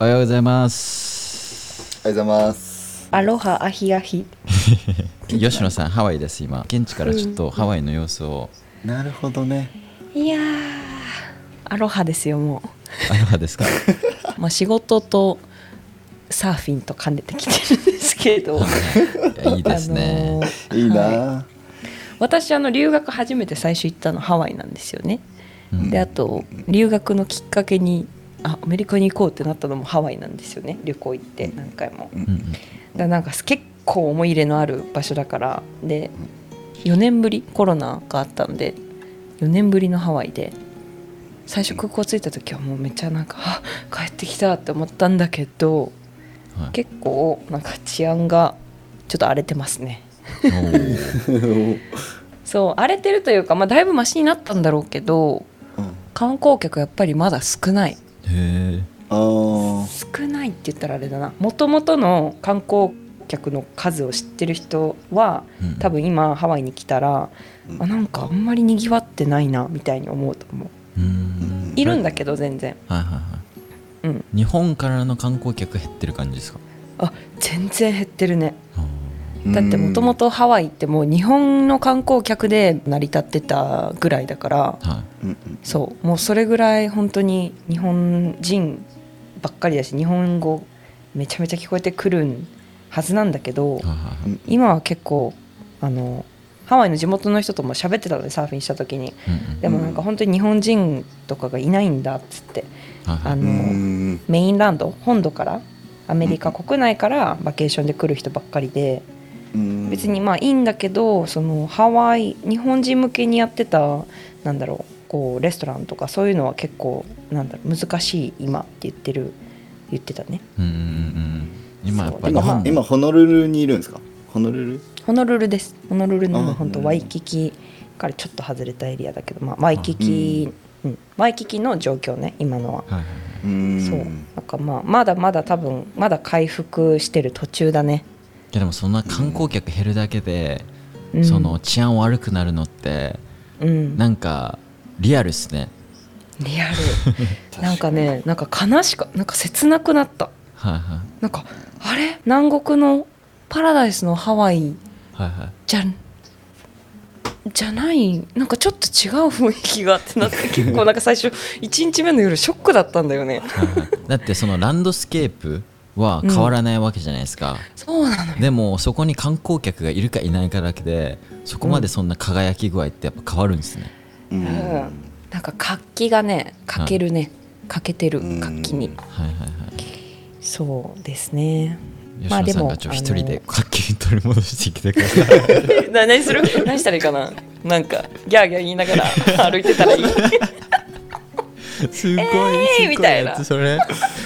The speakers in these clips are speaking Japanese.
おはようございます。おはようございます。アロハアヒアヒ 吉野さん、ハワイです、今。現地からちょっとハワイの様子を。なるほどね。いやーアロハですよもアロハですか？う、まあ、仕事とサーフィンと兼ねてきてるんですけどいいですね。あのーいいな、はい私あの留学初めて最初行ったのハワイなんですよね、うんであと留学のきっかけにあアメリカに行こうってなったのもハワイなんですよね。旅行行って何回も、うん。うんだなんか結構思い入れのある場所だから。で4年ぶりコロナがあったんで4年ぶりのハワイで最初空港着いた時はもうめっちゃなんかあ帰ってきたって思ったんだけどはい。結構なんか治安がちょっと荒れてますね。そう荒れてるというか、まあ、だいぶマシになったんだろうけどうん、観光客やっぱりまだ少ないへえ。少ないって言ったらあれだな。もともとの観光客の数を知ってる人はうん。多分今ハワイに来たら、うん。あなんかあんまりにぎわってないなみたいに思うと思う。うん。いるんだけど全然。はいはいはい。うん。日本からの観光客減ってる感じですか？あ全然減ってるね。あだってもともとハワイってもう日本の観光客で成り立ってたぐらいだからーはうんうん。そう。もうそれぐらい本当に日本人ばっかりだし日本語めちゃめちゃ聞こえてくるはずなんだけどいはい今は結構あのハワイの地元の人とも喋ってたのでサーフィンした時に。うんうん。でもなんか本当に日本人とかがいないんだっつって。はいはい。あのうん。メインランド本土からアメリカ国内からバケーションで来る人ばっかりで。うん別にまあいいんだけどそのハワイ日本人向けにやってたなんだろうこうレストランとかそういうのは結構なんだろう難しい今って言ってる言ってたね。うんうんうんうん。今やっぱ日今本今ホノルルにいるんですか？ホノルル？ホノルルです。ホノルルの本当ワイキキからちょっと外れたエリアだけど、まあ、ワイキキ、うん。ワイキキの状況ね今のは、はいはいそう。なんかまあまだまだ多分まだ回復してる途中だね、いやでもそんな観光客減るだけで、うん、その治安悪くなるのってうん。なんかリアルっすね。リアル。なんかねなんか悲しかなんか切なくなった。はいはい。なんかあれ？南国のパラダイスのハワイはいはい。じゃじゃない？なんかちょっと違う雰囲気がってなって結構なんか最初1日目の夜ショックだったんだよね。だってそのランドスケープは変わらないわけじゃないですか、そうなのよ。でもそこに観光客がいるかいないかだけでそこまでそんな輝き具合ってやっぱ変わるんですね、うん。うんなんか活気がね欠けるね、欠けてるうん。活気に。はいはいはい。そうですね。吉まあでも野さんがちょっと一人で活気に取り戻してきてください。な何する？何したらいいかな？なんかギャーギャー言いながら歩いてたらいいすごい、えーみたいな。やつそれ。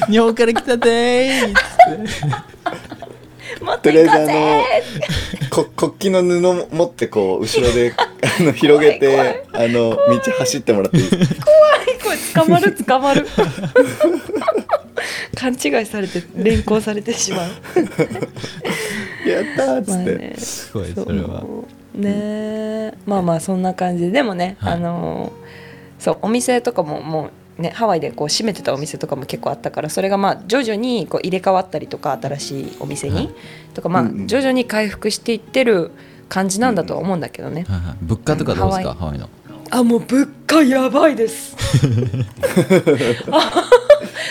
日本から来たでーっつって。もっととりあえずあ行こうぜのこ国旗の布持ってこう後ろであの広げ怖いてあの道走ってもらっていい？ですかこれ捕まる捕まる。勘違いされて連行されてしまう。やったーっつって、まあね。すごいそそれは。うね。えまあまあそんな感じで。でもね、はい。あのそうお店とかももうねハワイでこう閉めてたお店とかも結構あったからそれがまあ徐々にこう入れ替わったりとか新しいお店に、はい。とかまあ徐々に回復していってる感じなんだとは思うんだけどね、はいはい。物価とかどうですか？ハハワイの。あもう物価やばいです。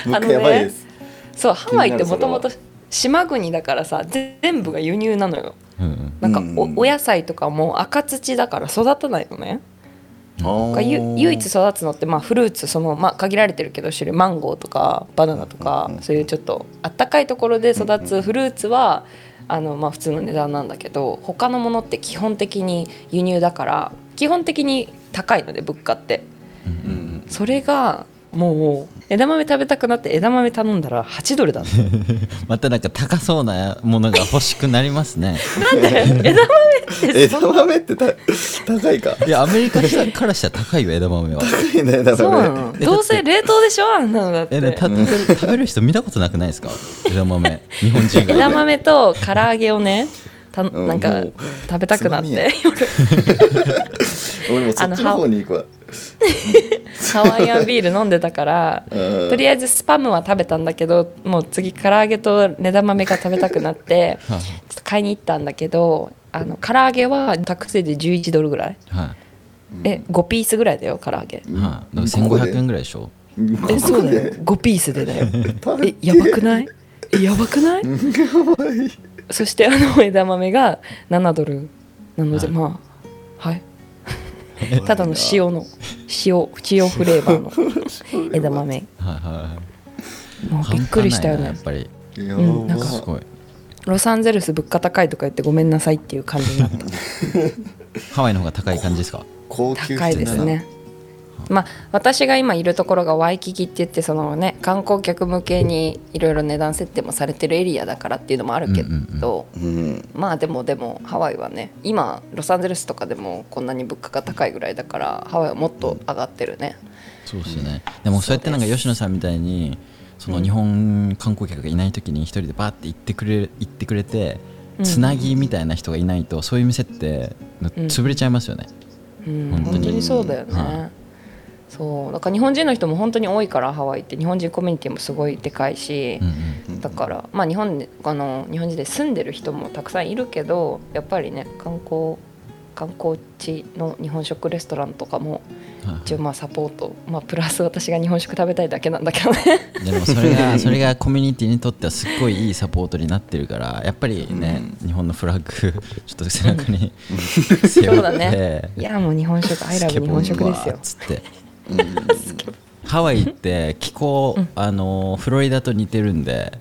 物価やばいです、そうハワイってもともと気島国だからさぜ全部が輸入なのよ。うんうん。なんかお,、うん。お野菜とかも赤土だから育たないのね唯一育つのってまあフルーツその、まあ、限られてるけど種類マンゴーとかバナナとか、そういうちょっとあったかいところで育つフルーツは、あのまあ、普通の値段なんだけど他のものって基本的に輸入だから基本的に高いので物価って。それがもう枝豆食べたくなって枝豆頼んだら8ドルだった。またなんか高そうなものが欲しくなりますね。なんで？枝豆って枝豆ってた高いか？いやアメリカからしたら高いよ枝豆は。高いね枝そうな豆のどうせ冷凍でしょ？あんなのだって。え食べる人見たことなくないですか？枝豆。日本人が。枝豆と唐揚げをねたうんなんか食べたくなって。夜 俺もそっちの方に行くわハワイアンビール飲んでたからうん。とりあえずスパムは食べたんだけどもう次唐揚げと根玉めが食べたくなってちょっと買いに行ったんだけどあの唐揚げはタクシーで11ドルぐらい。はえ5ピースぐらいだよ唐揚げ。い、はい、だから1500円ぐらいでしょ？えそうだよ。5ピースでだよ。えやばくない？えやばくない？そしてあの枝豆が7ドルなので、はい。まあはい ただの塩の塩塩フレーバーの 枝豆。はいはいもうびっくりしたよね。やっぱり。やうんなんかすごい。ロサンゼルス物価高いとか言ってごめんなさいっていう感じになった。ハワイの方が高い感じですか？高級高いですねまあ私が今いるところがワイキキって言ってそのね観光客向けにいろいろ値段設定もされてるエリアだからっていうのもあるけど、うんうんうん。まあでもでもハワイはね今ロサンゼルスとかでもこんなに物価が高いぐらいだからハワイはもっと上がってるね、そうですね。でもそうやってなんか吉野さんみたいにその日本観光客がいない時に一人でバーって行ってくれ行ってくれてうん。つなぎみたいな人がいないとそういう店って潰れちゃいますよね、うん、本当に。そうだよね、はそうだから日本人の人も本当に多いからハワイって。日本人コミュニティもすごいでかいし、うんうんだからまあ日本であの日本人で住んでる人もたくさんいるけどやっぱりね観光観光地の日本食レストランとかもはい一応まあサポート。まあプラス私が日本食食べたいだけなんだけどね。で もそれが それがコミュニティにとってはすっごいいいサポートになってるからやっぱりね、日本のフラッグ ちょっと背中に背負そうだってね。いやもう日本食アイラブ日本食ですよ。つってハワイって気候、あのフロリダと似てるんで、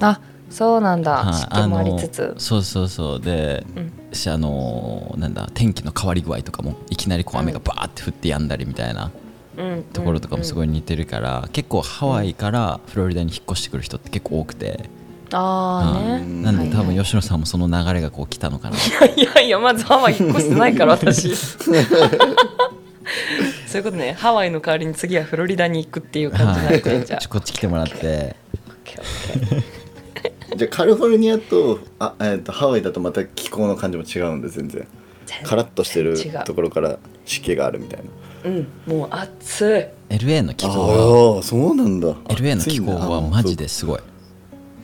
あそうなんだ。はい湿気もありつつ。そうそうそう。で、うん。しあのなんだ天気の変わり具合とかもいきなりこう雨がバーって降ってやんだりみたいなうん。ところとかもすごい似てるから、結構ハワイからフロリダに引っ越してくる人って結構多くて、ああね。うんなんで多分吉野さんもその流れがこう来たのかな、いやいやまずハワイ引っ越してないから私 そういうことね。ハワイの代わりに次はフロリダに行くっていう感じになってんじゃんちょこっち来てもらって。じゃあカリフォルニアとあ、えー、とハワイだとまた気候の感じも違うんで全然。カラッとしてるところから湿気があるみたいな。うん。もう暑い。LA の気候はああそうなんだ。LA の気候はマジですごい。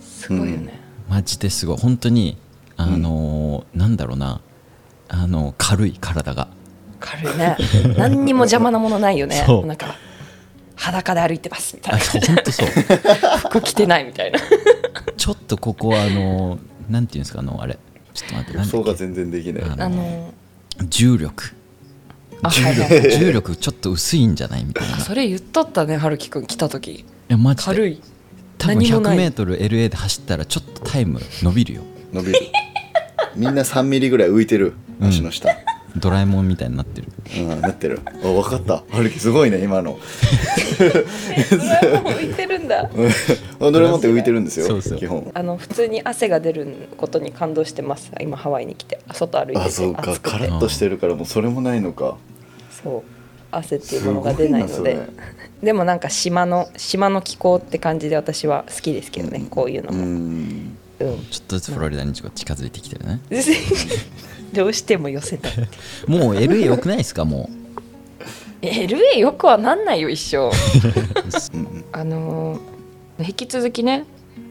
すごいよね、マジですごい。本当にあのーなんだろうな。あの軽い体が軽いね。何にも邪魔なものないよね。そう。なんか裸で歩いてますみたいあな。そう本当そう。服着てないみたいな。ちょっとここはあのなんていうんですかあのあれ。ちょっと待って予想がなんだっけ。全然できない。あのあの重力。あはいはいはい。重力ちょっと薄いんじゃないみたいな。いそれ言っとったね春樹くん来た時。やマジで。軽い。多分何もない。100mLA で走ったらちょっとタイム伸びるよ。伸びる。みんな3ミリぐらい浮いてる。うん足の下、ドラえもんみたいになってる。うんなってる。あ分かった。春樹すごいね今の。浮いてるんだ。うん。ドラえもんって浮いてるんですよそうそう。基本。あの普通に汗が出ることに感動してます。今ハワイに来て。外歩いてて。あそうか。暑くて。カラッとしてるからもうそれもないのか。そう。汗っていうものが出ないのすごででもなんか島の島の気候って感じで私は好きですけどね、こういうのうも、ん。うん、ちょっとずつフロリダに近づいてきてるね どうしても寄せたい もう LA 良くないですか？も LA よくはなんないよ一生。う んあのー引き続きね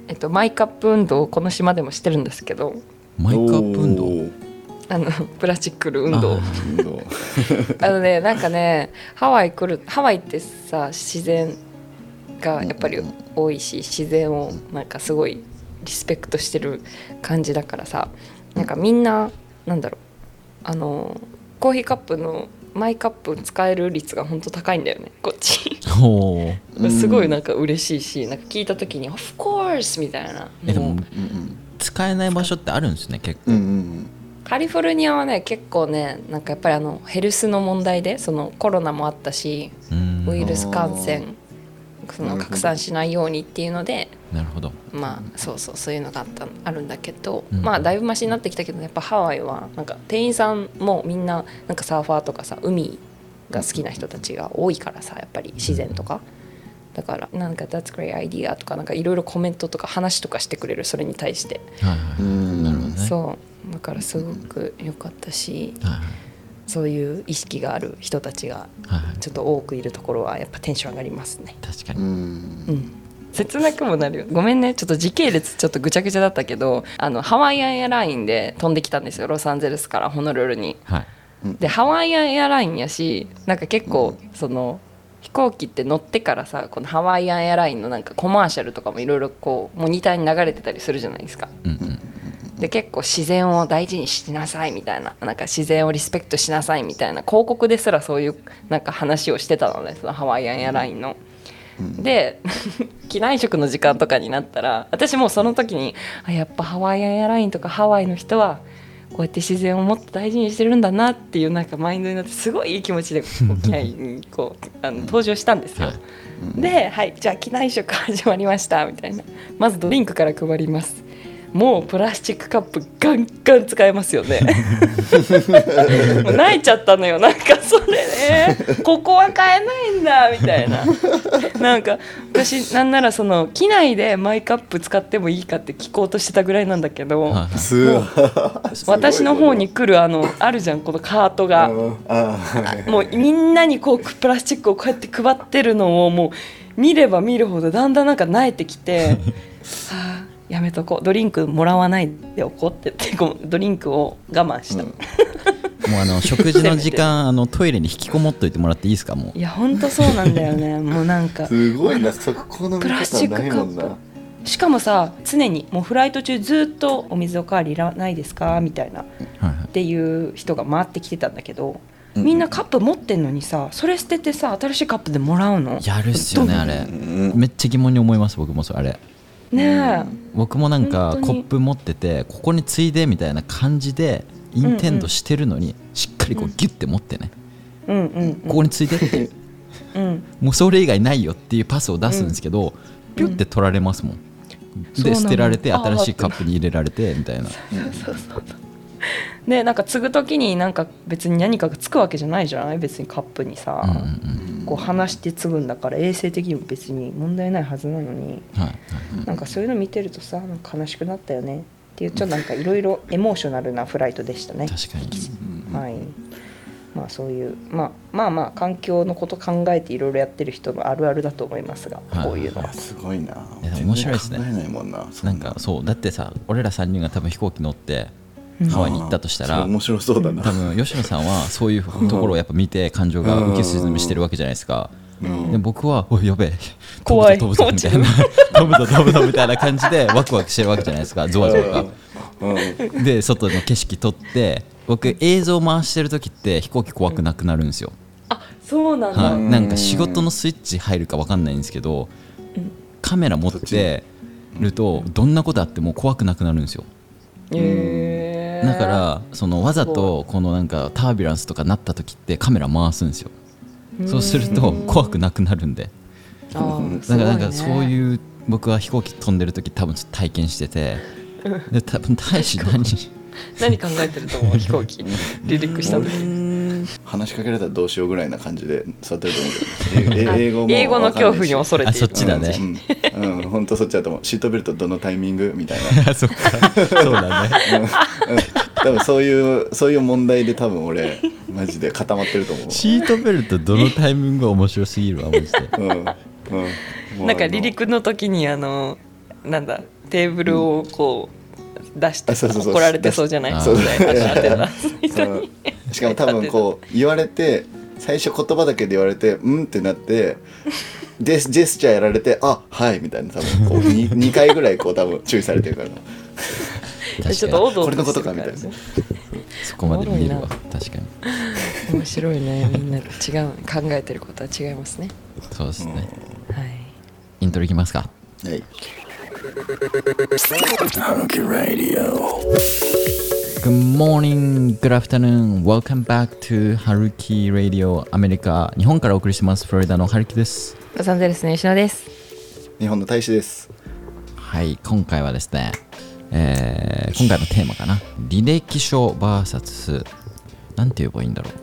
えっとマイカップ運動をこの島でもしてるんですけど。うマイクアップ運動？あのプラスチックル運動。あ運動 あのねなんかねハワイ来るハワイってさ自然がやっぱり多いし自然をなんかすごいリスペクトしてる感じだからさなんかみんななんだろう。あのコーヒーカップのマイカップ使える率が本当高いんだよね。こっち。すごいなんか嬉しいしなんか聞いた時に「Of course!」みたいな。えでももう。うん使えない場所ってあるんですね結構。うんうんカリフォルニアはね結構ねなんかやっぱりあのヘルスの問題でそのコロナもあったしうん。ウイルス感染その拡散しないようにっていうのでなるほど。まあそうそうそういうのがあったあるんだけど、うん。まあだいぶマシになってきたけどやっぱハワイはなんか店員さんもみんななんかサーファーとかさ海が好きな人たちが多いからさやっぱり自然とか。だからなんか「That's great idea」とかなんかいろいろコメントとか話とかしてくれるそれに対して、はいはいはい。うん。なるほどね。そう。だからすごく良かったしはいはいそういう意識がある人たちがちょっと多くいるところはやっぱテンション上がりますね。う確かに、ん。うん切なくもなるよ。ごめんね。ちょっと時系列ちょっとぐちゃぐちゃだったけどあのハワイアンエアラインで飛んできたんですよ。ロサンゼルスからホノルルに。はい。でハワイアンエアラインやしなんか結構その飛行機って乗ってからさこのハワイアンエアラインのなんかコマーシャルとかもいろいろこうモニターに流れてたりするじゃないですか。うんうん。で結構自然を大事にしなさいみたいななんか自然をリスペクトしなさいみたいな広告ですらそういうなんか話をしてたのねそのハワイアンエアラインの。で 機内食の時間とかになったら私もうその時にあやっぱハワイアンエアラインとかハワイの人はこうやって自然をもっと大事にしてるんだなっていうなんかマインドになってすごいいい気持ちで 機内にこうあの登場したんですよ。はい。で、はい、じゃあ機内食始まりましたみたいな。まずドリンクから配りますもうプラスチックカップガンガン使えますよね。もう泣いちゃったのよ。なんかそれね。ここは買えないんだみたいな。なんか私なんならその機内でマイカップ使ってもいいかって聞こうとしてたぐらいなんだけど、私の方に来るあのあるじゃんこのカートが。もうみんなにこうプラスチックをこうやって配ってるのをもう見れば見るほどだんだんなんか慣れてきては あやめとこう。ドリンクもらわないでおこうって言ってこうドリンクを我慢した、うん。もうあの 食事の時間あのトイレに引きこもっといてもらっていいですか？もう。いやほんとそうなんだよね。もうなんか。すごいな。そこの見プラスチックカップ。しかもさ常にもうフライト中ずっと「お水おかわりいらないですか?」みたいな。っはいはい。ていう人が回ってきてたんだけどうん。みんなカップ持ってんのにさそれ捨ててさ新しいカップでもらうの？やるっすよねあれ。うん。めっちゃ疑問に思います僕もそれあれねえ。僕もなんかコップ持っててここについでみたいな感じでインテンドしてるのにしっかりこうギュッて持ってね。うんうんここについでっていう。うん。もうそれ以外ないよっていうパスを出すんですけどピュッて取られますもん。で捨てられて新しいカップに入れられてみたいな でなんか継ぐ時になんか別に何かがつくわけじゃないじゃない？別にカップにさ、うんうんうん。こう離して継ぐんだから衛生的にも別に問題ないはずなのに。はいはいなんかそういうの見てるとさなんか悲しくなったよねっていうちょっとなんかいろいろエモーショナルなフライトでしたね。確かに。はい。まあそういう、まあ、まあまあ環境のこと考えていろいろやってる人のあるあるだと思いますが、はい。こういうのは。あ。すごいな。面白いですね。ないもんな。そなんかそうだってさ俺ら3人が多分飛行機乗ってうんハワイに行ったとしたら面白そうだな。多分吉野さんはそういうところをやっぱ見て感情が浮き沈みしてるわけじゃないですか。うん。で僕は「おいやべえ。怖い。飛ぶぞ飛ぶぞ」みたいな「飛ぶぞ飛ぶぞ」みたいな感じで ワクワクしてるわけじゃないですかゾワゾワが。うん。で外の景色撮って僕映像回してる時って飛行機怖くなくなるんですよ、あそうなんだ、はい、なんか仕事のスイッチ入るか分かんないんですけどうん。カメラ持ってるとどんなことあっても怖くなくなるんですよ。へーだからそのわざとこのなんかタービュランスとかなった時ってカメラ回すんですよ。そうすると怖くなくなるんで。だからなんかそういう僕は飛行機飛んでる時多分ちょっと体験してて で多分大使何？何考えてると思う飛行機 離陸した時話しかけられたらどうしようぐらいな感じで座ってると思うけど。え英語も英語の恐怖にわ恐れている。あそっちだね。うん、うんうん、本当そっちだと思う。シートベルトどのタイミングみたいな。そっかそうだね。うん。多分そういうそういう問題で多分俺マジで固まってると思う。シートベルトどのタイミングが面白すぎるわマジで。うん。うん。もうなんか離陸の時にあのなんだテーブルをこう出してあそうそうそう。怒られてそうじゃない？あそうそう。だよ 当てたしかも多分こう言われて最初言葉だけで言われて「うん」ってなって でジェスチャーやられて「あはい」みたいな多分こう 2, 2回ぐらいこう多分注意されてるから。ちょっとおどおどこれのことかみたいなじそこまで見えるわ。確かに。面白いね。みんな違う考えてることは違いますね。そうですね。はい。イントロいきますか。はい Good morning, good afternoon, welcome back to Haruki Radio アメリカ日本からお送りします。フロリダのハルキです。ロサンゼルスの吉野です。日本の大使です。はい今回はですね、えー今回のテーマかな。履歴書 VS なんて言えばいいんだろう。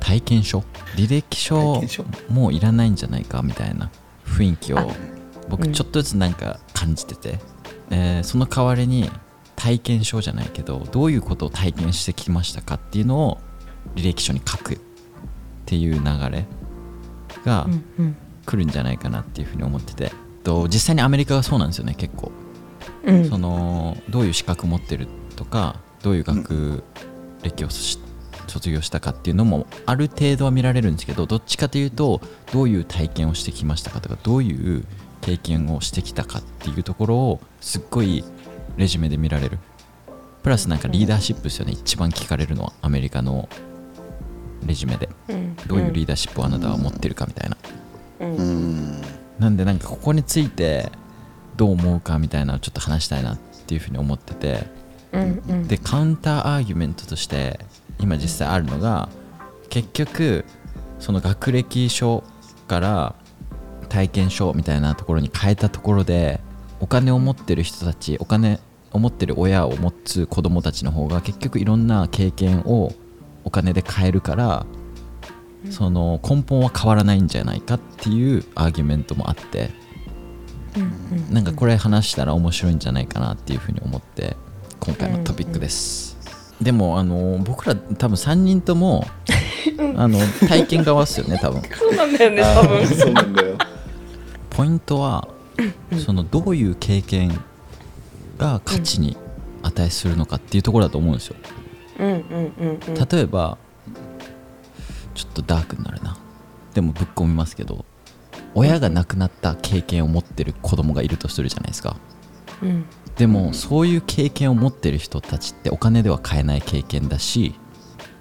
体験書？履歴書？もういらないんじゃないかみたいな雰囲気を僕ちょっとずつなんか感じてて、えーその代わりに体験書じゃないけどどういうことを体験してきましたかっていうのを履歴書に書くっていう流れがうんうん。来るんじゃないかなっていうふうに思ってて、と実際にアメリカがそうなんですよね結構、うん。そのどういう資格持ってるとかどういう学歴をし卒業したかっていうのもある程度は見られるんですけどどっちかというとどういう体験をしてきましたかとかどういう経験をしてきたかっていうところをすっごいレジュメで見られる。プラスなんかリーダーシップですよね。一番聞かれるのはアメリカのレジュメで。うん。どういうリーダーシップをあなたは持ってるかみたいな。うん。うん。なんでなんかここについてどう思うかみたいなのをちょっと話したいなっていうふうに思ってて。うんうん。でカウンターアーギュメントとして今実際あるのが結局その学歴書から体験書みたいなところに変えたところでお金を持ってる人たちお金を持ってる親を持つ子供たちの方が結局いろんな経験をお金で買えるからその根本は変わらないんじゃないかっていうアーギュメントもあってうんなんかこれ話したら面白いんじゃないかなっていうふうに思って今回のトピックです、でもあの僕ら多分3人ともあの体験側っすよね 多分。そうなんだよねあ多分。ーそうなんだよ。ポイントはそのどういう経験が価値に値するのかっていうところだと思うんですよ。うんうんうんうん。例えばちょっとダークになるな。でもぶっ込みますけど親が亡くなった経験を持ってる子供がいるとするじゃないですか。うん。でもそういう経験を持ってる人たちってお金では買えない経験だし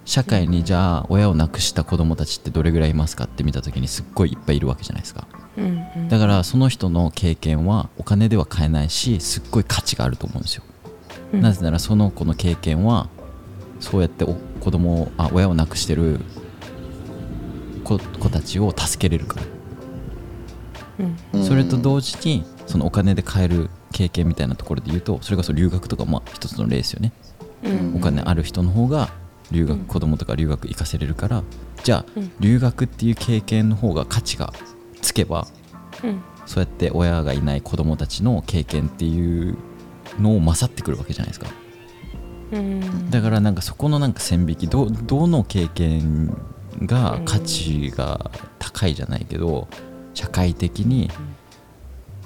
社会にじゃあ親を亡くした子供たちってどれぐらいいますかって見た時にすっごいいっぱいいるわけじゃないですかうんうん。だからその人の経験はお金では買えないしすっごい価値があると思うんですよ、うん。なぜならその子の経験はそうやってお子供をあ親を亡くしてる子子たちを助けれるから。うん。それと同時にそのお金で買える経験みたいなところで言うとそれこそ留学とかまあ一つの例ですよね。うん。お金ある人の方が留学子供とか留学行かせれるからじゃあうん。留学っていう経験の方が価値がつけばうん。そうやって親がいない子供たちの経験っていうのを勝ってくるわけじゃないですか。うん。だからなんかそこのなんか線引きどどの経験が価値が高いじゃないけど社会的に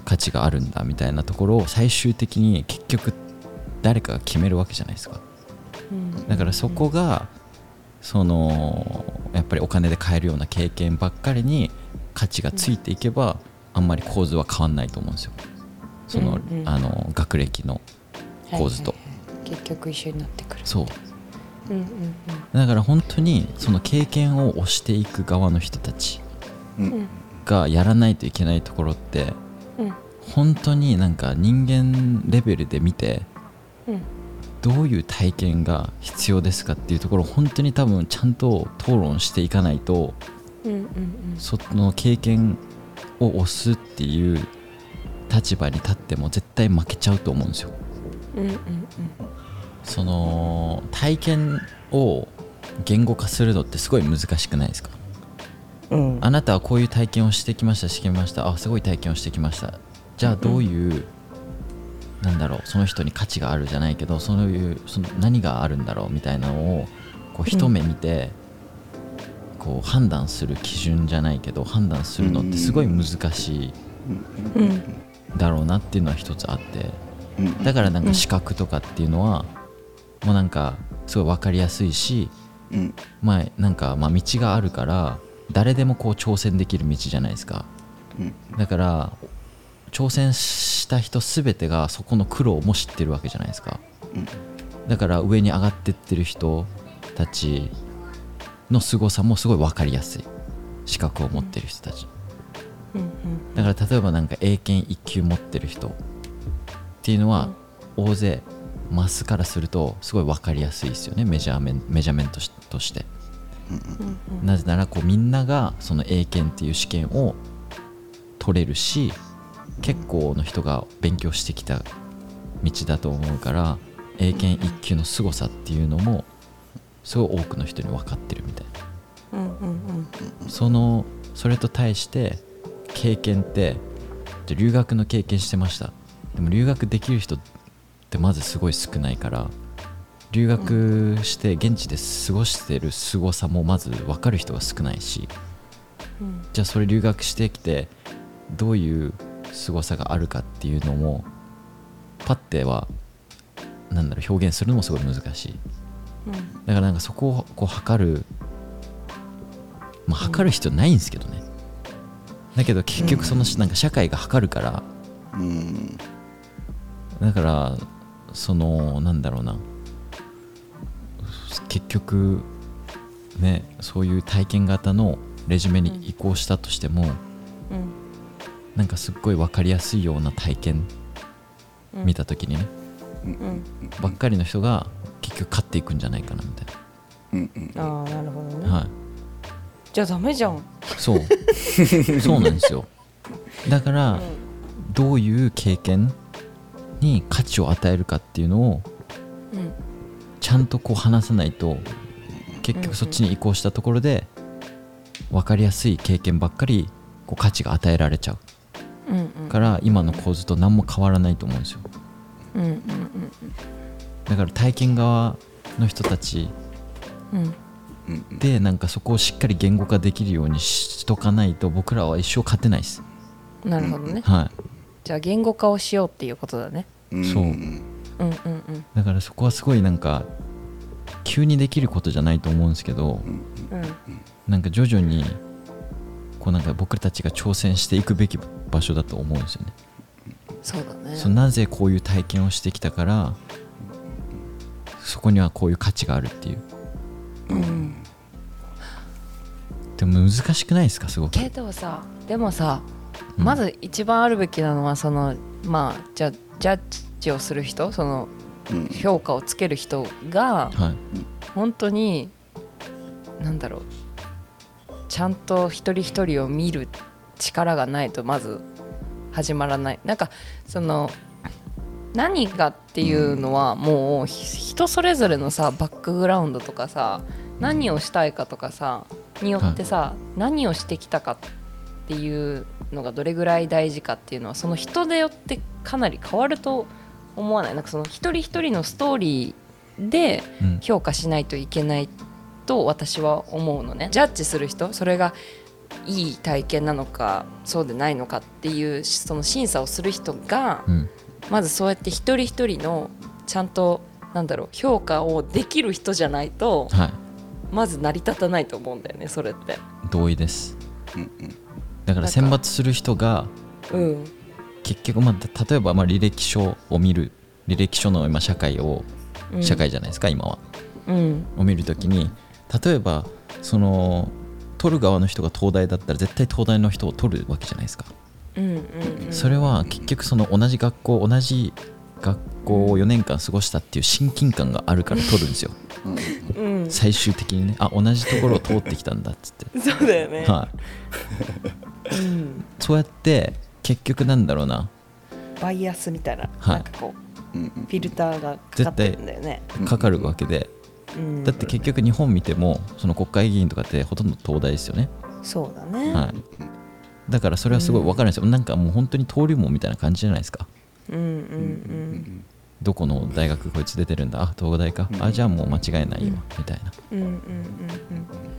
価値があるんだみたいなところを最終的に結局誰かが決めるわけじゃないですか。うん。だからそこがそのやっぱりお金で買えるような経験ばっかりに価値がついていけばあんまり構図は変わんないと思うんですよ。その,、うんうん。あの学歴の構図と、はいはい。はい結局一緒になってくる。そう。うんうんだから本当にその経験を押していく側の人たちうん。がやらないといけないところってうん。うん本当になんか人間レベルで見てうん。どういう体験が必要ですかっていうところを本当に多分ちゃんと討論していかないとうんうん。その経験を押すっていう立場に立っても絶対負けちゃうと思うんですよ。うんうんうん。その体験を言語化するのってすごい難しくないですか？うん。あなたはこういう体験をしてきましたしてきました。あすごい体験をしてきました。じゃあどういう、なんだろうその人に価値があるじゃないけどそういうその何があるんだろうみたいなのをこう一目見て、こう判断する基準じゃないけど判断するのってすごい難しいだろうなっていうのは一つあってだからなんか資格とかっていうのはもうなんかすごい分かりやすいしまあなんかま道があるから誰でもこう挑戦できる道じゃないですか。だから挑戦した人全てがそこの苦労も知ってるわけじゃないですか。だから上に上がってってる人たちの凄さもすごい分かりやすい資格を持ってる人たち。うんだから例えばなんか英検1級持ってる人。っていうのは大勢マスからするとすごい分かりやすいですよね。メジャーメンメジャーメントとして。うんなぜならこうみんながその英検っていう試験を取れるし結構の人が勉強してきた道だと思うから英検1級の凄さっていうのもすごい多くの人に分かってるみたいな。うんうんうんそのそれと対して経験ってじゃあ留学の経験してました。でも留学できる人ってまずすごい少ないから留学して現地で過ごしてる凄さもまず分かる人が少ないしうん。じゃあそれ留学してきてどういう凄さがあるかっていうのもパッてはなんだろう表現するのもすごい難しいうん。だからなんかそこをこう測るまあ測る必要ないんですけどね。だけど結局そのなんか社会が測るからうん。だからそのなんだろうな。結局ねそういう体験型のレジュメに移行したとしても、うん。なんかすっごい分かりやすいような体験うん。見た時にね、うん。ばっかりの人が結局勝っていくんじゃないかなみたいうんうん。ああなるほどね、な、はい、じゃあダメじゃん、そう。そうなんですよ。だから、どういう経験に価値を与えるかっていうのをうん。ちゃんとこう話さないと結局そっちに移行したところで分かりやすい経験ばっかりこう価値が与えられちゃう。うんうん。から今の構図と何も変わらないと思うんですよ。うんうんだから体験側の人たちでなんかそこをしっかり言語化できるようにしとかないと僕らは一生勝てないです。なるほどね。はい。じゃあ言語化をしようっていうことだね。うんそうん。うんうんうん。だからそこはすごいなんか急にできることじゃないと思うんですけどうん。なんか徐々にこうなんか僕たちが挑戦していくべき場所だと思うんですよねそうだねなぜこういう体験をしてきたからそこにはこういう価値があるっていう。うん。でも難しくないですか？すごく。けどさでもさうん。まず一番あるべきなのはそのまあじゃあジャッジをする人そのうん。評価をつける人がはい。本当になんだろうちゃんと一人一人を見る力がないとまず始まらない。なんかその何がっていうのはもうひ人それぞれのさバックグラウンドとかさ何をしたいかとかさによってさ、何をしてきたかっていうのがどれぐらい大事かっていうのはその人でよってかなり変わると思わない？なんかその一人一人のストーリーでうん。評価しないといけないと私は思うのね。ジャッジする人それがいい体験なのかそうでないのかっていうその審査をする人がうんまずそうやって一人一人のちゃんとなんだろう評価をできる人じゃないとはい。まず成り立たないと思うんだよねそれって。同意です。うんうんだから選抜する人がうん。結局まあ例えばまあ履歴書を見る履歴書の今社会をうん。社会じゃないですか今は。うん。を見るときに例えばその取る側の人が東大だったら絶対東大の人を取るわけじゃないですか、うんうんうん。それは結局その同じ学校同じ学校を4年間過ごしたっていう親近感があるから取るんですよ。うん。最終的にね。あ同じところを通ってきたんだっつって。そうだよね。はい。うん。そうやって結局なんだろうな。バイアスみたいな、はい。なんかこううんうん。フィルターがかかってるんだよね。かかるわけで。うん。だって結局日本見てもその国会議員とかってほとんど東大ですよね、そうだね。はい、だからそれはすごい分かるんですよ、なんかもう本当に登竜門みたいな感じじゃないですか。うんうんどこの大学こいつ出てるんだ？あ東大か、うん。あじゃあもう間違いないよ、みたいな。うんうんうん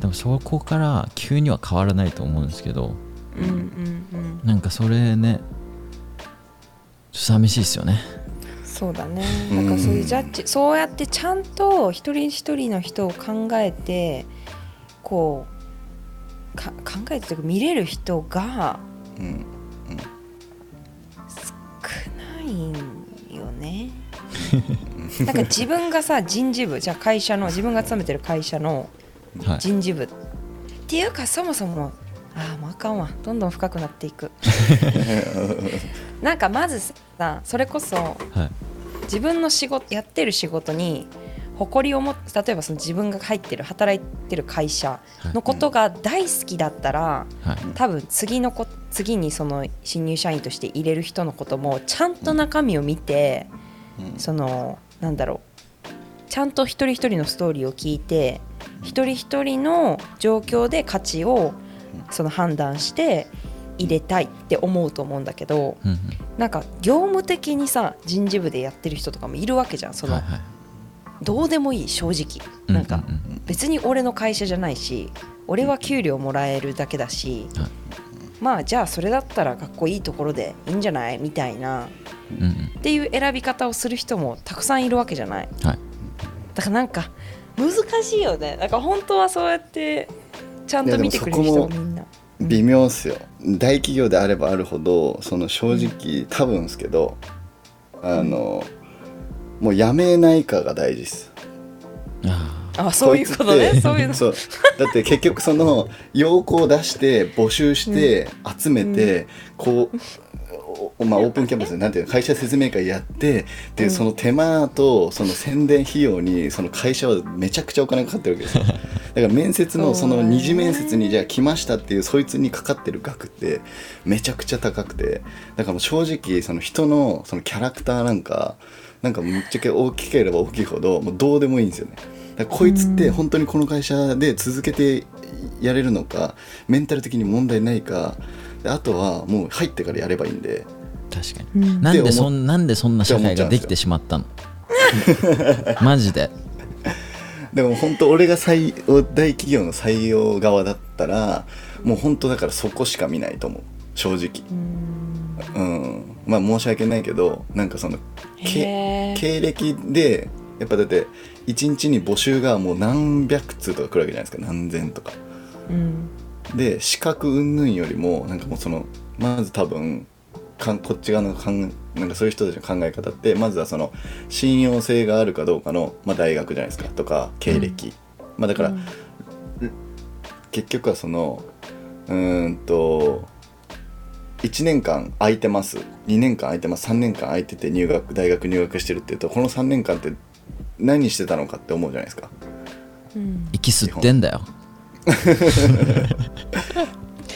でもそこから急には変わらないと思うんですけどうんうんうん。うんなんかそれねちょっと寂しいですよね。そうだね。うんなんかそういうジャッジそうやってちゃんと一人一人の人を考えてこうか考えてというか見れる人がうん少ないんよね。なんか自分がさ人事部じゃあ会社の自分が勤めてる会社のはい。人事部。っていうかそもそもああもうあかんわ。どんどん深くなっていく。なんかまずさそれこそはい。自分の仕事やってる仕事に誇りを持って例えばその自分が入ってる働いてる会社のことが大好きだったらはい。多分次のこ次にその新入社員として入れる人のこともちゃんと中身を見てうん。そのなんだろうちゃんと一人一人のストーリーを聞いて一人一人の状況で価値をその判断して入れたいって思うと思うんだけどうんうん。なんか業務的にさ人事部でやってる人とかもいるわけじゃんその、どうでもいい正直。なんかうんうん。別に俺の会社じゃないし俺は給料もらえるだけだし、はい。まあじゃあそれだったらかっこいいところでいいんじゃないみたいなうんうん。っていう選び方をする人もたくさんいるわけじゃない。はい。だからなんか難しいよね。だから本当はそうやってちゃんと見てくれる人もみんな。微妙っすよ。大企業であればあるほどその正直多分ですけどあのもうやめないかが大事です。ああそういうことね。そういうの。そう。だって結局その要項を出して募集して集めて、こうおまあ、オープンキャンパスでなんていうの会社説明会やってで、うん。その手間とその宣伝費用にその会社はめちゃくちゃお金かかってるわけですよ。だから面接のその二次面接にじゃあ来ましたっていうそいつにかかってる額ってめちゃくちゃ高くて。だからもう正直その人のそのキャラクターなんかなんかむっちゃけ大きければ大きいほどもうどうでもいいんですよね。だからこいつって本当にこの会社で続けてやれるのかメンタル的に問題ないかであとはもう入ってからやればいいんで。確かに、うん。なんでそんなんでそんな社会ができてしまったの？マジで。でも本当俺が採大企業の採用側だったらもう本当だからそこしか見ないと思う。正直うん。まあ申し訳ないけどなんかその経歴でやっぱだって1日に募集がもう何百通とか来るわけじゃないですか。何千とか。うん。で資格云々よりもなんかもうそのまず多分かんこっち側のかんなんかそういう人たちの考え方ってまずはその信用性があるかどうかの、まあ、大学じゃないですか。とか経歴、まあだから、うん。結局はそのうーんと1年間空いてます。2年間空いてます。3年間空いてて入学大学入学してるっていうとこの3年間って何してたのかって思うじゃないですか。うん。息吸ってんだよ。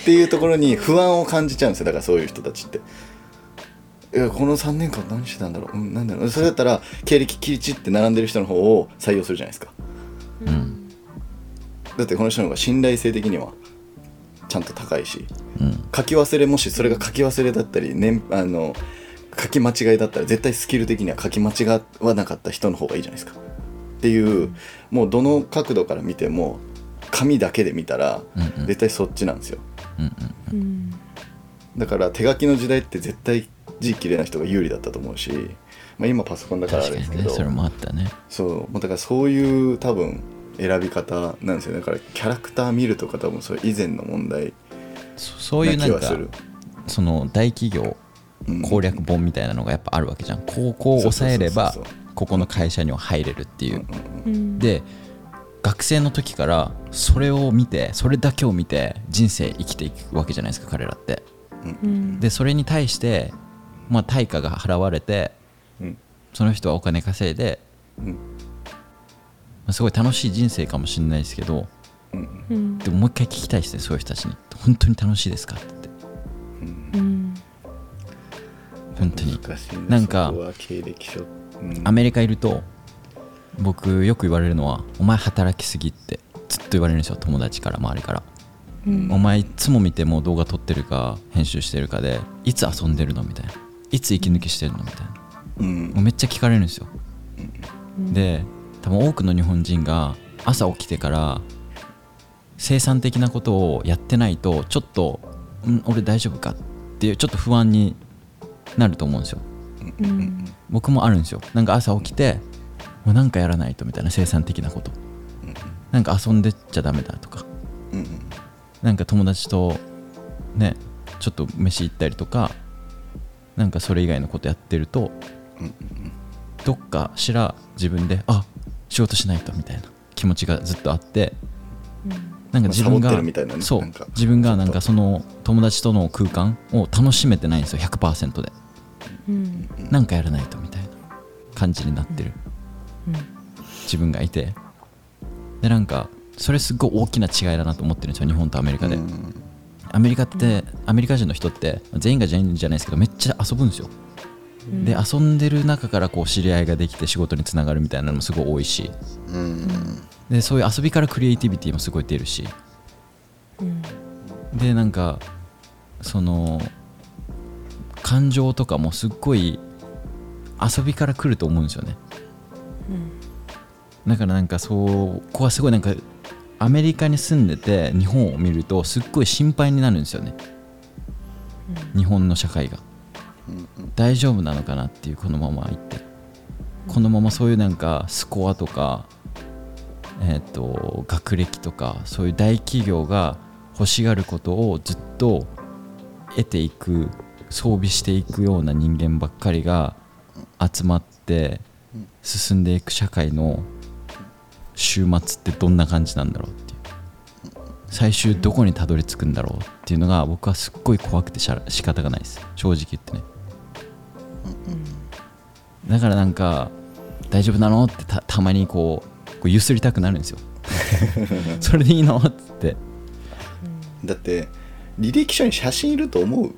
っていうところに不安を感じちゃうんですよ。だからそういう人たちって。いやこの3年間何してたんだろう、うん、なんだろう。それだったら経歴きりちって並んでる人の方を採用するじゃないですか。うん。だってこの人の方が信頼性的にはちゃんと高いし。うん。書き忘れもしそれが書き忘れだったり、ね、あの書き間違いだったら絶対スキル的には書き間違わなかった人の方がいいじゃないですか。っていうもうどの角度から見ても紙だけで見たら絶対そっちなんですよ。うんうんうん。だから手書きの時代って絶対字綺麗な人が有利だったと思うし、まあ、今パソコンだからあれですけど。にねそれもあったね。そう。もうだからそういう多分選び方なんですよね。だからキャラクター見るとか多分それ以前の問題そそういうなん気はする。その大企業うん。攻略本みたいなのがやっぱあるわけじゃん。こうこう抑えればここの会社には入れるっていう。うんで学生の時からそれを見てそれだけを見て人生生きていくわけじゃないですか彼らって。うん。でそれに対してまあ対価が払われてうん。その人はお金稼いで、うん。まあすごい楽しい人生かもしれないですけどうん。うんでももう一回聞きたいですねそういう人たちに。本当に楽しいですかって。うん。本当に。難しいなんかうん。アメリカいると僕よく言われるのは「お前働きすぎ」ってずっと言われるんですよ友達から周りから「うん。お前いつも見ても動画撮ってるか編集してるかでいつ遊んでるの?」みたいな「いつ息抜きしてるの?」みたいな。うん。もうめっちゃ聞かれるんですよ。で多分多くの日本人が朝起きてから生産的なことをやってないとちょっと「ん俺大丈夫か?」っていうちょっと不安になると思うんですよ。うん。僕もあるんですよ。なんか朝起きてもうなんかやらないとみたいな生産的なこと。なんか遊んでっちゃダメだとか。うんうんなんか友達とねちょっと飯行ったりとかなんかそれ以外のことやってるとうん。どっかしら自分であ仕事しないとみたいな気持ちがずっとあってなんか自分がねそうなんか。自分がなんかその友達との空間を楽しめてないんですよ100%で。うん。なんかやらないとみたいな感じになってる。自分がいて。でなんかそれすっごい大きな違いだなと思ってるんですよ日本とアメリカで、うん。アメリカってアメリカ人の人って全員が全員じゃないですけどめっちゃ遊ぶんですよ、で遊んでる中からこう知り合いができて仕事につながるみたいなのもすごい多いし。うん。でそういう遊びからクリエイティビティもすごい出るし。うん。でなんかその感情とかもすっごい遊びから来ると思うんですよね。だからなんかそうここはすごいなんかアメリカに住んでて日本を見るとすっごい心配になるんですよね。日本の社会が大丈夫なのかなっていうこのままいって。このままそういうなんかスコアとかえっ、と学歴とかそういう大企業が欲しがることをずっと得ていく装備していくような人間ばっかりが集まって進んでいく社会の週末ってどんな感じなんだろうっていう。最終どこにたどり着くんだろうっていうのが僕はすっごい怖くてしゃ仕方がないです。正直言ってね。だからなんか大丈夫なの？ってたたまにこうこうゆすりたくなるんですよ。それでいいの？っつって。だって履歴書に写真いると思う。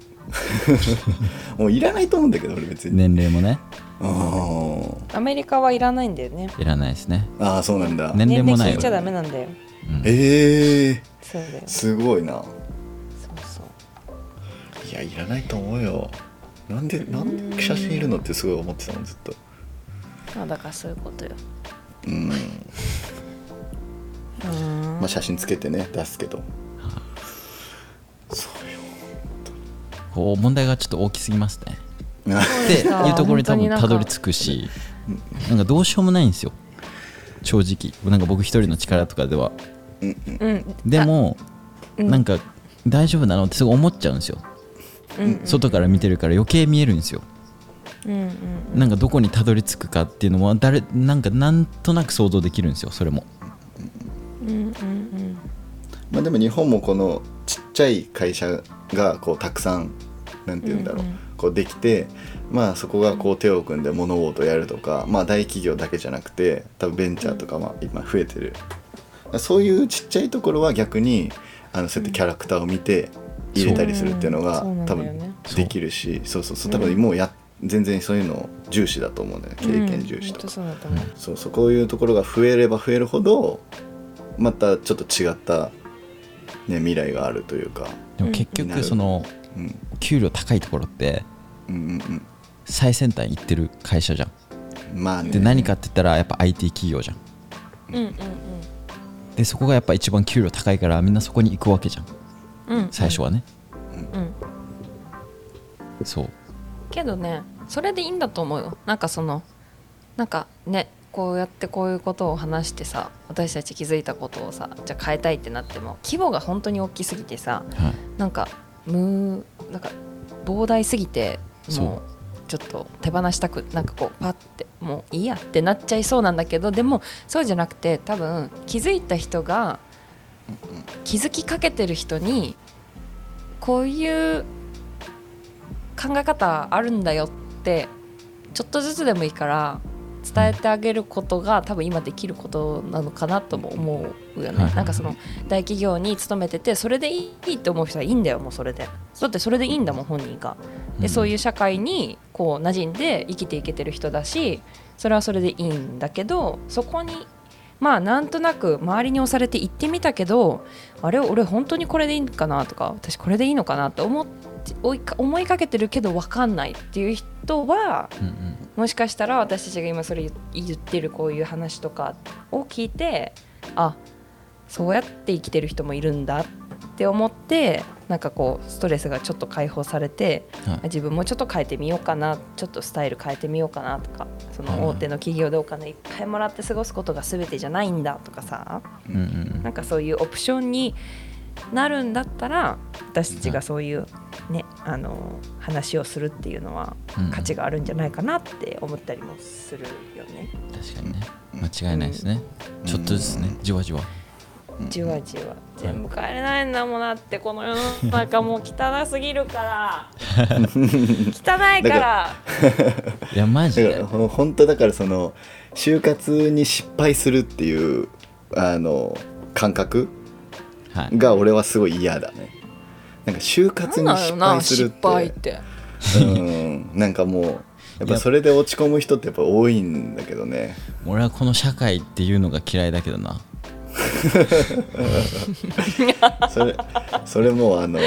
もういらないと思うんだけど俺別に、年齢もね。あアメリカはいらないんだよね。いらないですね。ーあーそうなんだ、年齢もないよ。聞いちゃダメなんだよ。ええそうだよー、すごいな。そうそう。いやいらないと思うよなんでなんで写真いるのってすごい思ってたもんずっと。まあだからそういうことよ。うん。うん。まあ写真つけてね出すけど。そうこう問題がちょっと大きすぎますね。よっていうところに多分たどり着くしなんかどうしようもないんですよ。正直。なんか僕一人の力とかでは。うんでもうん。なんか大丈夫なのってすごい思っちゃうんですよ。うん外から見てるから余計見えるんですよ。うんうんなんかどこにたどり着くかっていうのも誰なんかなんとなく想像できるんですよそれも。うんうんうん。まあでも日本もこのちっちゃい会社がこうたくさんなんて言うんだろう、うんうん。こうできてまあそこがこう手を組んで物事をやるとかまあ大企業だけじゃなくて多分ベンチャーとかまあ今増えてる。そういうちっちゃいところは逆にあのそうやってキャラクターを見て入れたりするっていうのがそう。うん多そうなんだよね。分できるしそう。そうそう。多分もうや全然そういうの重視だと思うんだよね経験重視とか。そうそうそう。こういうところが増えれば増えるほどまたちょっと違った、ね、未来があるというか、でも結うん局そのうん、給料高いところってうんうん最先端行ってる会社じゃん。うんまあね。で何かって言ったらやっぱ IT 企業じゃん。うんうんでそこがやっぱ一番給料高いからみんなそこに行くわけじゃんうんうん最初はね。うん。そう。けどねそれでいいんだと思うよ。なんかそのなんかねこうやってこういうことを話してさ私たち気づいたことをさじゃあ変えたいってなっても規模が本当に大きすぎてさはい。なんかむなんか膨大すぎてもうちょっと手放したくなんかこうパッてもういいやってなっちゃいそうなんだけどでもそうじゃなくて多分気づいた人が気づきかけてる人にこういう考え方あるんだよってちょっとずつでもいいから伝えてあげることが多分今できることなのかなとも思うよね。はいなんかその大企業に勤めててそれでいいって思う人はいいんだよもうそれで。だってそれでいいんだもん本人が。で、うん。そういう社会にこう馴染んで生きていけてる人だしそれはそれでいいんだけどそこにまあなんとなく周りに押されて行ってみたけどあれ俺本当にこれでいいのかなとか私これでいいのかなって思思いかけてるけど分かんないっていう人はうんうん。もしかしたら私たちが今それ言言ってるこういう話とかを聞いてあそうやって生きてる人もいるんだって思ってなんかこうストレスがちょっと解放されてはい。自分もちょっと変えてみようかなちょっとスタイル変えてみようかなとかそはい。の大手の企業でお金いっぱいもらって過ごすことが全てじゃないんだとかさうんうんなんかそういうオプションになるんだったら私たちがそういうねあの話をするっていうのはうん価値があるんじゃないかなって思ったりもするよね。確かにね。間違いないですね。ちょっとずつね。じわじわじわじわ。全部変えれないんだもんなってこの世の中もう汚すぎるから。汚いから。いやマジで。だからほ本当だからその就活に失敗するっていうあの感覚はい。が俺はすごい嫌だね。なんか就活に失敗するって。失敗って。うん。なんかもうやっぱそれで落ち込む人ってやっぱ多いんだけどね。俺はこの社会っていうのが嫌いだけどな それそれもうあの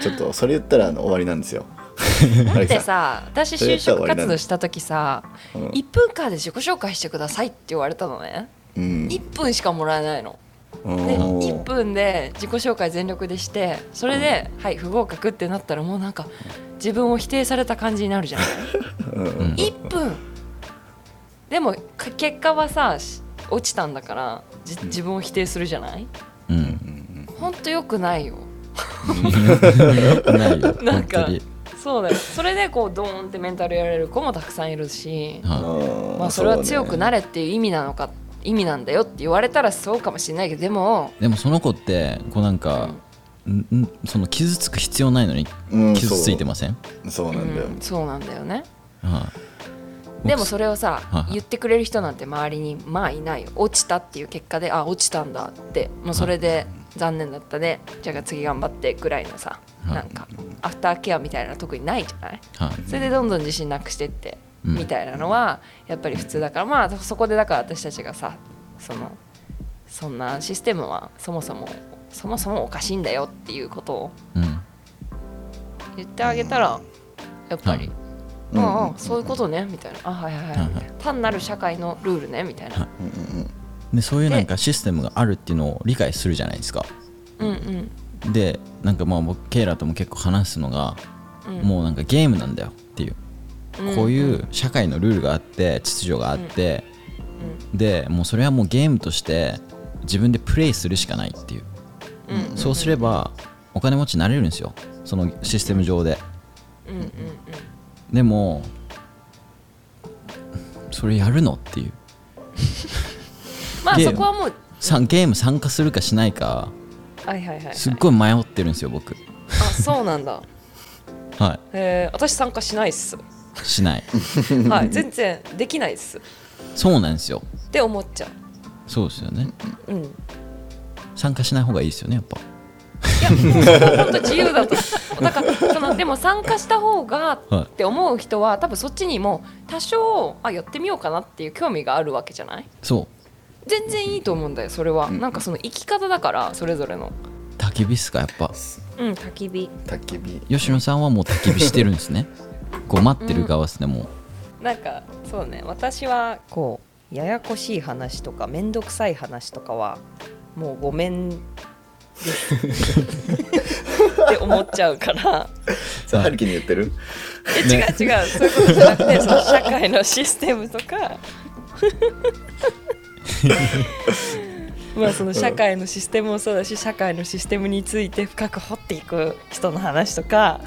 ちょっとそれ言ったらあの終わりなんですよ。だってさ私就職活動した時さうん。1分間で自己紹介してくださいって言われたのね。うん。1分しかもらえないの。でおー1分で自己紹介全力でしてそれで、はい不合格ってなったらもうなんか自分を否定された感じになるじゃないうんうん1分でもか結果はさし落ちたんだからじ自分を否定するじゃない？うんほんとよくないよ。よく ないよ。なんかそうだよ。それでこうドーンってメンタルやられる子もたくさんいるし、はーまあ、それは強くなれれっていう意味なのか意味なんだよって言われたらそうかもしれないけどでもいでもその子ってこうなんか、ん。んその傷つく必要ないのにうん傷ついてません、そうなんだよ。うんそうなんだよね。はいでもそれをさ言ってくれる人なんて周りにまあいないよ。落ちたっていう結果であ落ちたんだってもうそれで残念だったね。じゃあ次頑張ってぐらいのさはい。なんかアフターケアみたいなの特にないじゃない？はい。それでどんどん自信なくしてってうん。みたいなのはやっぱり普通だからまあそこでだから私たちがさそのそんなシステムはそもそもそもそもおかしいんだよっていうことをうん。言ってあげたらやっぱり、うんああそういうことねみたいな。あはいはいはい。単なる社会のルールねみたいな。うんうんでそういうなんかシステムがあるっていうのを理解するじゃないですか。うんうん。でなんかまあ僕ケイラとも結構話すのが、うん。もうなんかゲームなんだよっていう、うんこういう社会のルールがあって秩序があって、でもうそれはもうゲームとして自分でプレイするしかないっていう、うん。そうすればお金持ちになれるんですよ。そのシステム上で。うんうんうんでもそれやるのっていう。まあそこはもう。さゲーム参加するかしないか。はいはいはいはい。すっごい迷ってるんですよ僕。あそうなんだ。はえー私参加しないっす。いしない。はい全然できないっす。そうなんですよ。って思っちゃそうですよね。ううん。い参加しない方がいいですよねやっぱ本当自由だと。だからそのでも参加した方がはいって思う人は多分そっちにも多少あやってみようかなっていう興味があるわけじゃない？そう。全然いいと思うんだよそれは、うん。なんかその生き方だからそれぞれの。焚き火っすかやっぱ。うん焚き火。焚き火。吉野さんはもう焚き火してるんですね。こう待ってる側ですねもう。なんかそうね。私はこうややこしい話とか面倒くさい話とかはもうごめんって思っちゃうから。それはるきに言ってる？え違う違う。そういうことじゃなくてその社会のシステムとか。まあその社会のシステムもそうだし社会のシステムについて深く掘っていく人の話とか。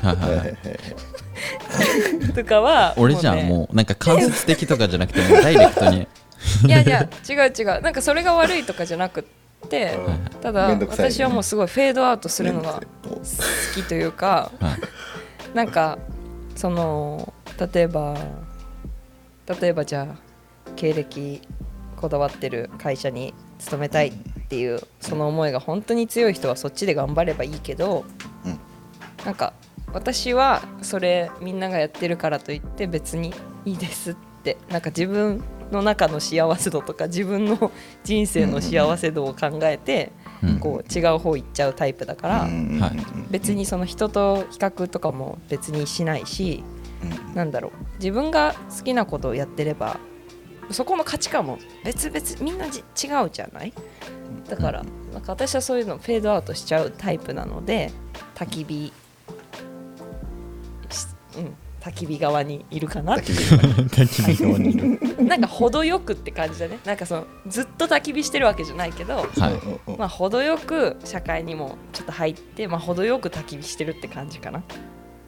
とかは俺じゃんね。もうなんか間接的とかじゃなくてもうダイレクトに。いやいや違う違う。なんかそれが悪いとかじゃなくってうんただ私はもうすごいフェードアウトするのが好きというかはい。なんかその例えば例えばじゃあ経歴こだわってる会社に勤めたいっていうその思いが本当に強い人はそっちで頑張ればいいけど、うん。なんか私はそれみんながやってるからといって別にいいですってなんか自分の中の幸せ度とか自分の人生の幸せ度を考えて、うん。こう違う方行っちゃうタイプだから、はい。別にその人と比較とかも別にしないしなんだろう。自分が好きなことをやってればそこの価値観も別々みんなじ違うじゃない？だからなんか私はそういうのフェードアウトしちゃうタイプなので焚き火しうん焚き火側にいるかな焚き火焚き火側に。い るなんか程よくって感じだね。なんかそのずっと焚き火してるわけじゃないけどはい。まあ程よく社会にもちょっと入ってまあ程よく焚き火してるって感じかな。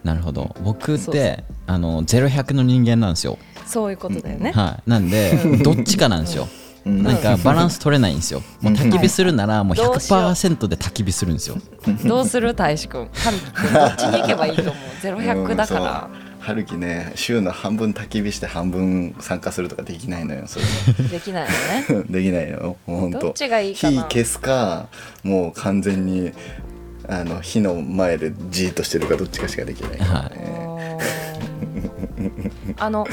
なるほど。僕ってあの0100の人間なんですよ。そういうことだよね、はい。なんでどっちかなんですよ。うん。なんかバランス取れないんですよ。もう焚き火するならもうどうしよう。100%で焚き火するんですよ。どうする？大志くんどっちに行けばいいと思う？0100だから春樹ね週の半分焚き火して半分参加するとかできないのよそれ。できないよね。できないよ。もうほんと。どっちがいいかな？火消すかもう完全にあの火の前でじーっとしてるかどっちかしかできない。からね、あの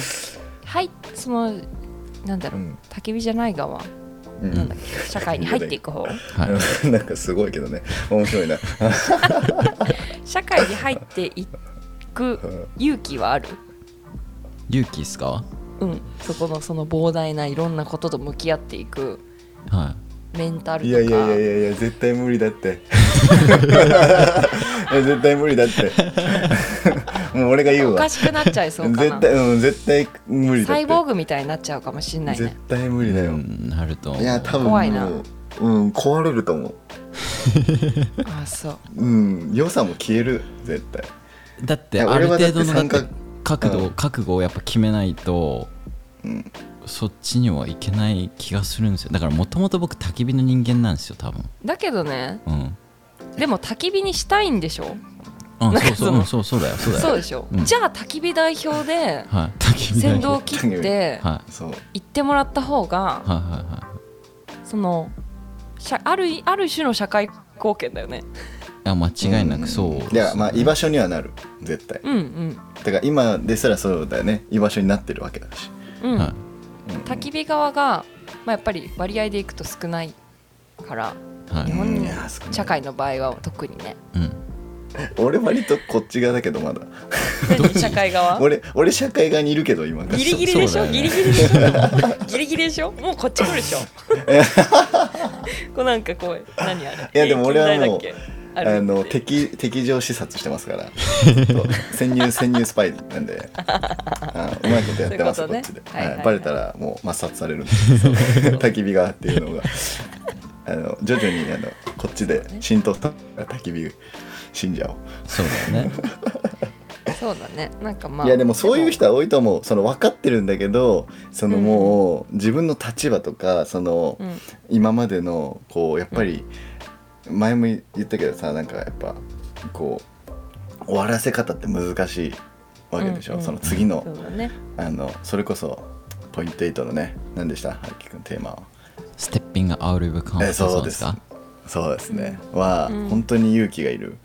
はいそのなんだろう、うん。焚き火じゃない側。社会に入っていく方。はい。なんかすごいけどね。面白いな。社会に入っていく勇気はある？勇気っすか？うん。そこのその膨大ないろんなことと向き合っていくはメンタルいとか。やいやいやいやいや絶対無理だって。い や絶対無理だって。もう俺が言うわ。おかしくなっちゃいそうかな。絶対うん絶対無理だって。サイボーグみたいになっちゃうかもしんない絶ね対無い理だよ、うんなると思う。いや多分怖いな。もううん壊れると思う。あそう。うん良さも消える絶対だってある程度のだって参角度、うん。覚悟をやっぱ決めないとうん。そっちにはいけない気がするんですよ。だからもともと僕焚き火の人間なんですよ多分。だけどねうん。でも焚き火にしたいんでしょ？うそうそううんそうそうだよそうだよ。そうでしょ、うん。じゃあ焚き火代表で先代導切ってはい。そう。行ってもらった方がはいはいはその社あるある種の社会貢献だよねいいや間違いなくそういやまあ居場所にはなる。絶対。うんうん。だから今ですらそうだよね。居場所になってるわけだし、うん、は焚き火側が、まあ、やっぱり割合でいくと少ないからいはい。日本いや少ない社会の場合は特にね。うん。俺割とこっち側だけどまだ。何？社会側？俺俺社会側にいるけど今。ギリギリでしょ、ね。ギリギリでしょ？ギリギリでしょ？もうこっち来るでしょ？こうなんかこう何あれ？いやでも俺はもうあの敵敵情視察してますから。潜入潜入スパイなんで。あうまいことやってますね。こっちで、はいはいはい。バレたらもう抹殺されるんで 焚き火がっていうのが。あの徐々にあのこっちで浸透した焚き火信者をそうだよね。そうだね。なんかまあ。いやでもそういう人は多いと思う。その分かってるんだけどそのもう自分の立場とかそのうん。今までのこうやっぱり前も言ったけどさなんかやっぱこう終わらせ方って難しいわけでしょ、うんうんその次のね。あのそれこそポイント8のね何でした？はるきくんテーマは。ステッピングアウトオブカンフォートゾーンですか？そうです。ね、はうん。本当に勇気がいる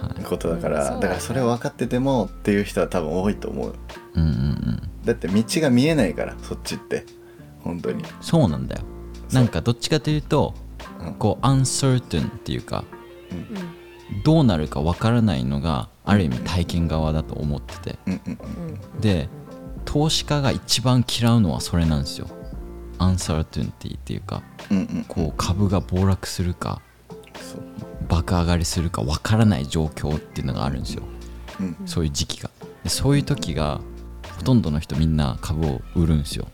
はい。ことだから、だからそれを分かっててもっていう人は多分多いと思う。うんうんうん。だって道が見えないからそっちって。本当に、そうなんだよ。そうなんかどっちかというとうんこう uncertain っていうかうんどうなるかわからないのがある意味体験側だと思ってて。で投資家が一番嫌うのはそれなんですよ。uncertainty っていうかうん。うん。こう株が暴落するか爆上がりするかわからない状況っていうのがあるんですよ。うん。そういう時期が。でそういう時がほとんどの人みんな株を売るんですよ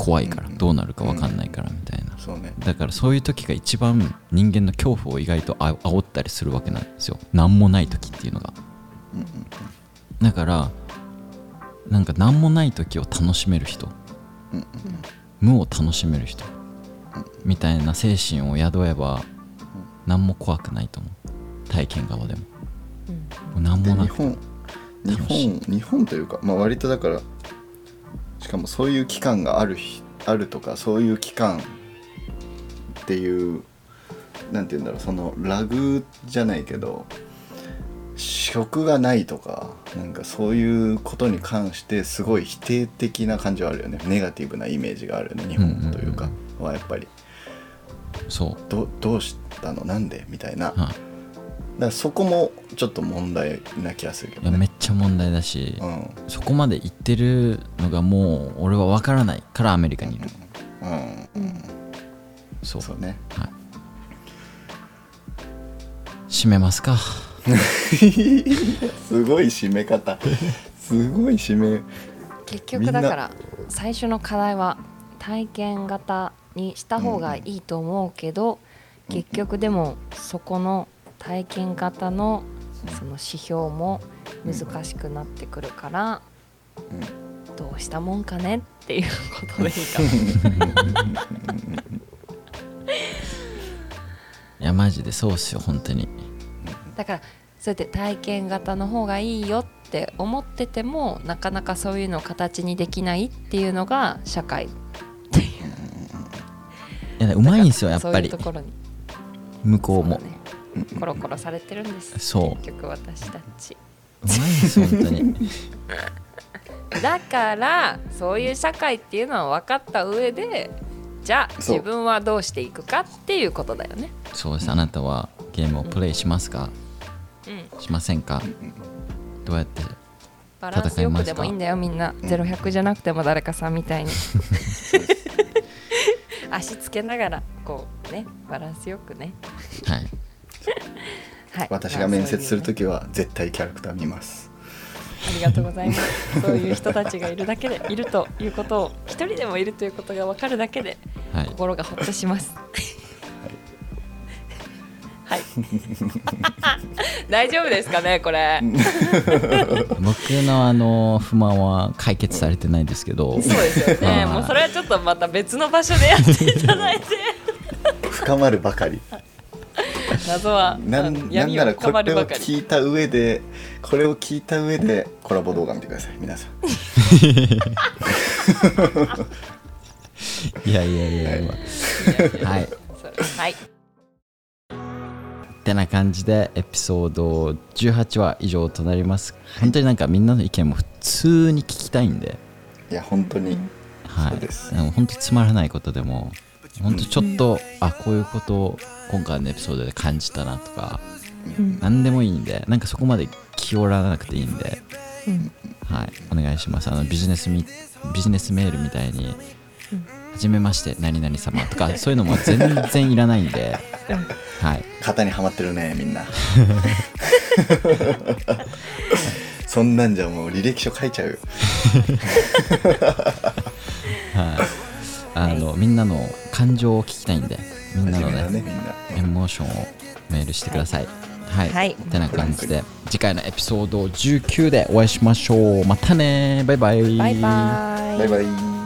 怖いからうん。どうなるかわかんないからみたいな。そうね。だからそういう時が一番人間の恐怖を意外とあ煽ったりするわけなんですよ。何もない時っていうのが。うんうんだからなんか何もない時を楽しめる人。うんうん無を楽しめる人。みたいな精神を宿えば何も怖くないと思う。体験側でも。うん。何もなくで日本日本というかまあ割とだからしかもそういう期間がある日あるとかそういう期間っていうなんて言うんだろうそのラグじゃないけど職がないとかなんかそういうことに関してすごい否定的な感じはあるよね。ネガティブなイメージがあるよね日本というかはやっぱり。そどどうしたの？なんで？みたいな。だからそこもちょっと問題な気がするけい、いやどねめっちゃ問題だし、うん。そこまで言ってるのがもう俺は分からないからアメリカにいる。うん。うん。そう。そうね。はい。締めますか。すごい締め方。すごい締め。結局だから最初の課題は体験型にした方がいいと思うけど、結局でもそこの体験型のその指標も難しくなってくるから、どうしたもんかねっていうことでいいか。も。いやマジでそうっすよ本当に。だからそうやって体験型の方がいいよって思っててもなかなかそういうのを形にできないっていうのが社会っていう。いやうまいんですよやっぱり。いうところに。向こうも。ねコロコロされてるんです。そう。結局私たち。うまいんですよ本当に。だからそういう社会っていうのは分かった上でじゃあそう。自分はどうしていくかっていうことだよね。そうです。あなたはゲームをプレイしますか？うん。しませんか？どうやってバランスよくでもいいんだよみんな。0100じゃなくても誰かさんみたいに。足つけながらこうねバランスよくね、はいはい、私が面接するとときは絶対キャラクター見ます。ありがとうございます。そういう人たちがいるだけでいるということを一人でもいるということが分かるだけではい。心がほっとします。はい。大丈夫ですかねこれ。僕のあの不満は解決されてないですけど。そうですよね。はい。もうそれはちょっとまた別の場所でやっていただいて。深まるばかり謎はなんなんならこれをまるばかり。聞いた上でこれを聞いた上でコラボ動画見てください皆さん。いやいやいやい。やはい。はい。ってな感じでエピソード18話以上となります。本当になんかみんなの意見も普通に聞きたいんで。いや本当に。はい。そうです。も本当つまらないことでも本当ちょっと、あこういうことを今回のエピソードで感じたなとかうん。何でもいいんでなんかそこまで気負わなくていいんでうん。はい。お願いします。あのビジネスみビジネスメールみたいにうん「はじめまして何々様」とかそういうのも全然いらないんではい。型にはまってるねみんな。そんなんじゃもう履歴書書いちゃう。よ はい。あのみんなの感情を聞きたいんでみんなのねねみんなエモーションをメールしてください。はい。はいってな感じで、次回のエピソード19でお会いしましょう。またねバイバイ。バイバイバイバイ